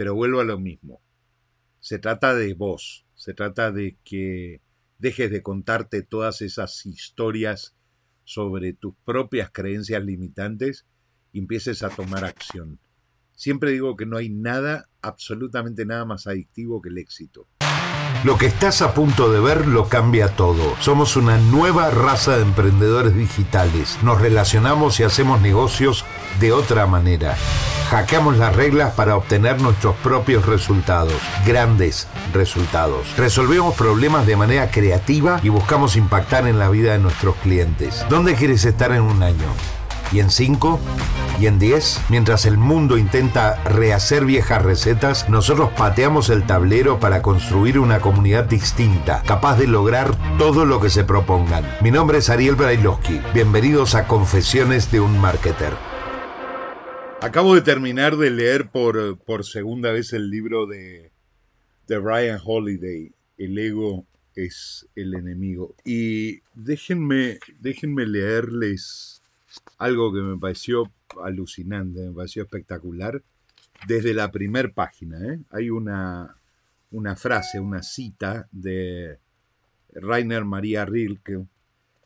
Pero vuelvo a lo mismo. Se trata de vos, se trata de que dejes de contarte todas esas historias sobre tus propias creencias limitantes y empieces a tomar acción. Siempre digo que no hay nada, absolutamente nada más adictivo que el éxito. Lo que estás a punto de ver lo cambia todo. Somos una nueva raza de emprendedores digitales. Nos relacionamos y hacemos negocios de otra manera. Hackeamos las reglas para obtener nuestros propios resultados, grandes resultados. Resolvemos problemas de manera creativa y buscamos impactar en la vida de nuestros clientes. ¿Dónde quieres estar en un año? y en 5 y en 10, mientras el mundo intenta rehacer viejas recetas, nosotros pateamos el tablero para construir una comunidad distinta, capaz de lograr todo lo que se propongan. Mi nombre es Ariel Brailovsky. Bienvenidos a Confesiones de un Marketer. Acabo de terminar de leer por, por segunda vez el libro de, de Ryan Holiday, El ego es el enemigo. Y déjenme, déjenme leerles algo que me pareció alucinante, me pareció espectacular, desde la primera página. ¿eh? Hay una, una frase, una cita de Rainer María Rilke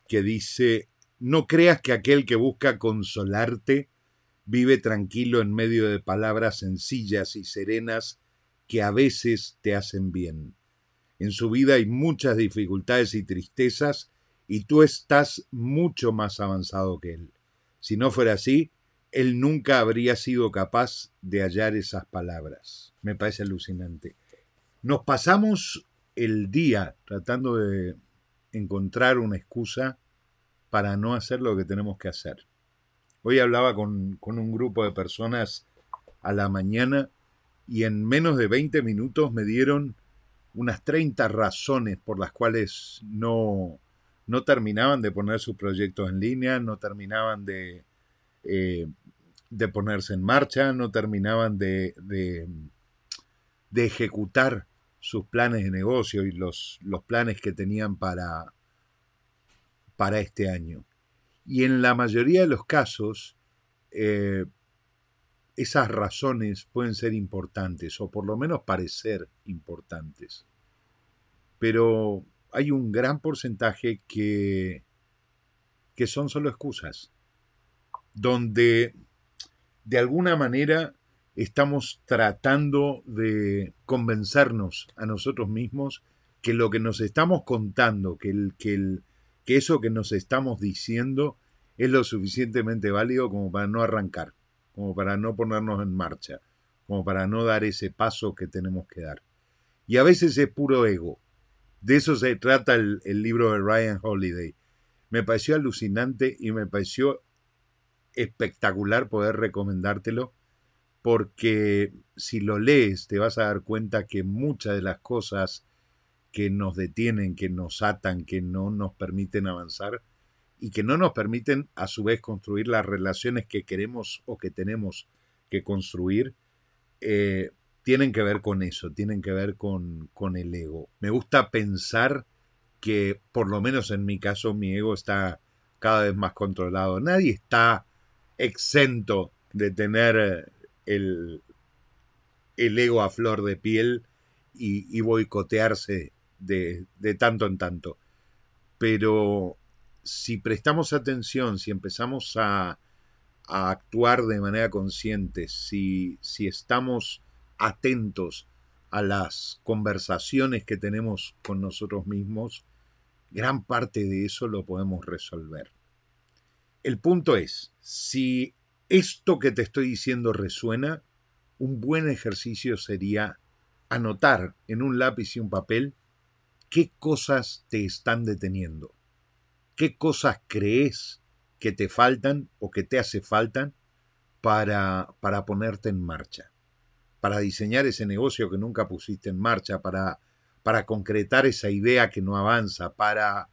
que dice, no creas que aquel que busca consolarte vive tranquilo en medio de palabras sencillas y serenas que a veces te hacen bien. En su vida hay muchas dificultades y tristezas y tú estás mucho más avanzado que él. Si no fuera así, él nunca habría sido capaz de hallar esas palabras. Me parece alucinante. Nos pasamos el día tratando de encontrar una excusa para no hacer lo que tenemos que hacer. Hoy hablaba con, con un grupo de personas a la mañana y en menos de 20 minutos me dieron unas 30 razones por las cuales no, no terminaban de poner sus proyectos en línea, no terminaban de, eh, de ponerse en marcha, no terminaban de, de, ejecutar sus planes de negocio y los, los planes que tenían para, para este año. Y en la mayoría de los casos, eh, esas razones pueden ser importantes, o por lo menos parecer importantes. Pero hay un gran porcentaje que, que son solo excusas, donde de alguna manera estamos tratando de convencernos a nosotros mismos que lo que nos estamos contando, que, el, que, el, que eso que nos estamos diciendo es lo suficientemente válido como para no arrancar, como para no ponernos en marcha, como para no dar ese paso que tenemos que dar. Y a veces es puro ego, de eso se trata el, libro de Ryan Holiday. Me pareció alucinante y me pareció espectacular poder recomendártelo porque si lo lees te vas a dar cuenta que muchas de las cosas que nos detienen, que nos atan, que no nos permiten avanzar y que no nos permiten a su vez construir las relaciones que queremos o que tenemos que construir, eh, tienen que ver con eso, tienen que ver con, con el ego. Me gusta pensar que, por lo menos en mi caso, mi ego está cada vez más controlado. Nadie está exento de tener eh, el, el ego a flor de piel y, boicotearse de, de, tanto en tanto. Pero si prestamos atención, si empezamos a, a actuar de manera consciente, si, si estamos atentos a las conversaciones que tenemos con nosotros mismos, gran parte de eso lo podemos resolver. El punto es, si esto que te estoy diciendo resuena, un buen ejercicio sería anotar en un lápiz y un papel qué cosas te están deteniendo, qué cosas crees que te faltan o que te hace falta para, para ponerte en marcha para diseñar ese negocio que nunca pusiste en marcha, para, para concretar esa idea que no avanza, para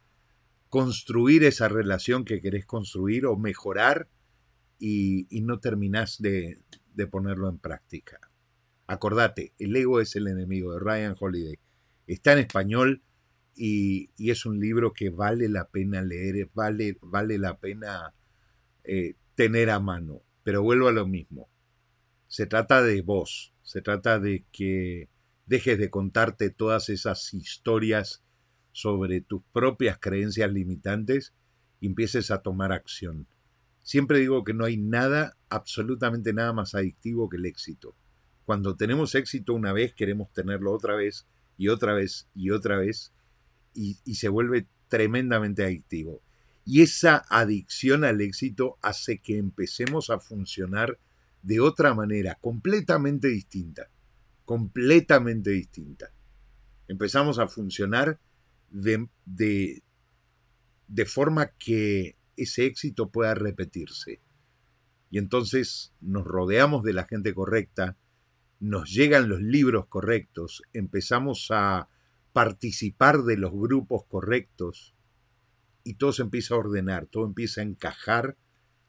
construir esa relación que querés construir o mejorar y, no terminás de, ponerlo en práctica. Acordate, El ego es el enemigo de Ryan Holiday. Está en español y, es un libro que vale la pena leer, vale, vale la pena eh, tener a mano. Pero vuelvo a lo mismo Se trata de vos, se trata de que dejes de contarte todas esas historias sobre tus propias creencias limitantes y empieces a tomar acción. Siempre digo que no hay nada, absolutamente nada más adictivo que el éxito. Cuando tenemos éxito una vez, queremos tenerlo otra vez y otra vez y otra vez y, se vuelve tremendamente adictivo. Y esa adicción al éxito hace que empecemos a funcionar de otra manera, completamente distinta, completamente distinta. Empezamos a funcionar de, de, de forma que ese éxito pueda repetirse. Y entonces nos rodeamos de la gente correcta, nos llegan los libros correctos, empezamos a participar de los grupos correctos y todo se empieza a ordenar, todo empieza a encajar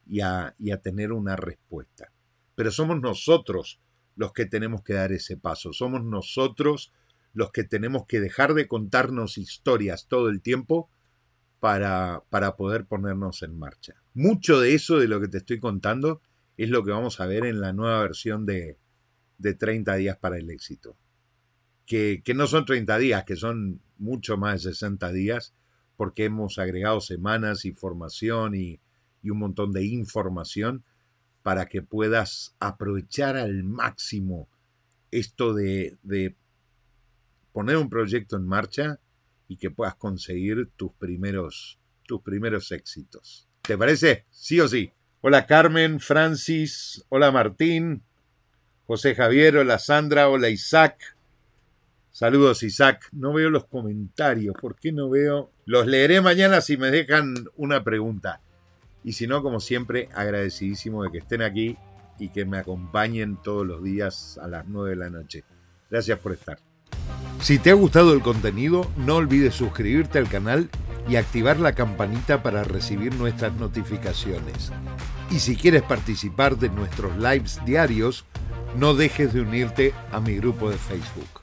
y a, y a tener una respuesta. Pero somos nosotros los que tenemos que dar ese paso, somos nosotros los que tenemos que dejar de contarnos historias todo el tiempo para, para poder ponernos en marcha. Mucho de eso de lo que te estoy contando es lo que vamos a ver en la nueva versión de, de 30 días para el éxito. Que, no son 30 días, que son mucho más de 60 días, porque hemos agregado semanas y formación y, y un montón de información para que puedas aprovechar al máximo esto de, de poner un proyecto en marcha y que puedas conseguir tus primeros, tus primeros éxitos. ¿Te parece? Sí o sí. Hola Carmen, Francis, hola Martín, José Javier, hola Sandra, hola Isaac. Saludos Isaac. No veo los comentarios. ¿Por qué no veo? Los leeré mañana si me dejan una pregunta. Y si no, como siempre, agradecidísimo de que estén aquí y que me acompañen todos los días a las 9 de la noche. Gracias por estar. Si te ha gustado el contenido, no olvides suscribirte al canal y activar la campanita para recibir nuestras notificaciones. Y si quieres participar de nuestros lives diarios, no dejes de unirte a mi grupo de Facebook.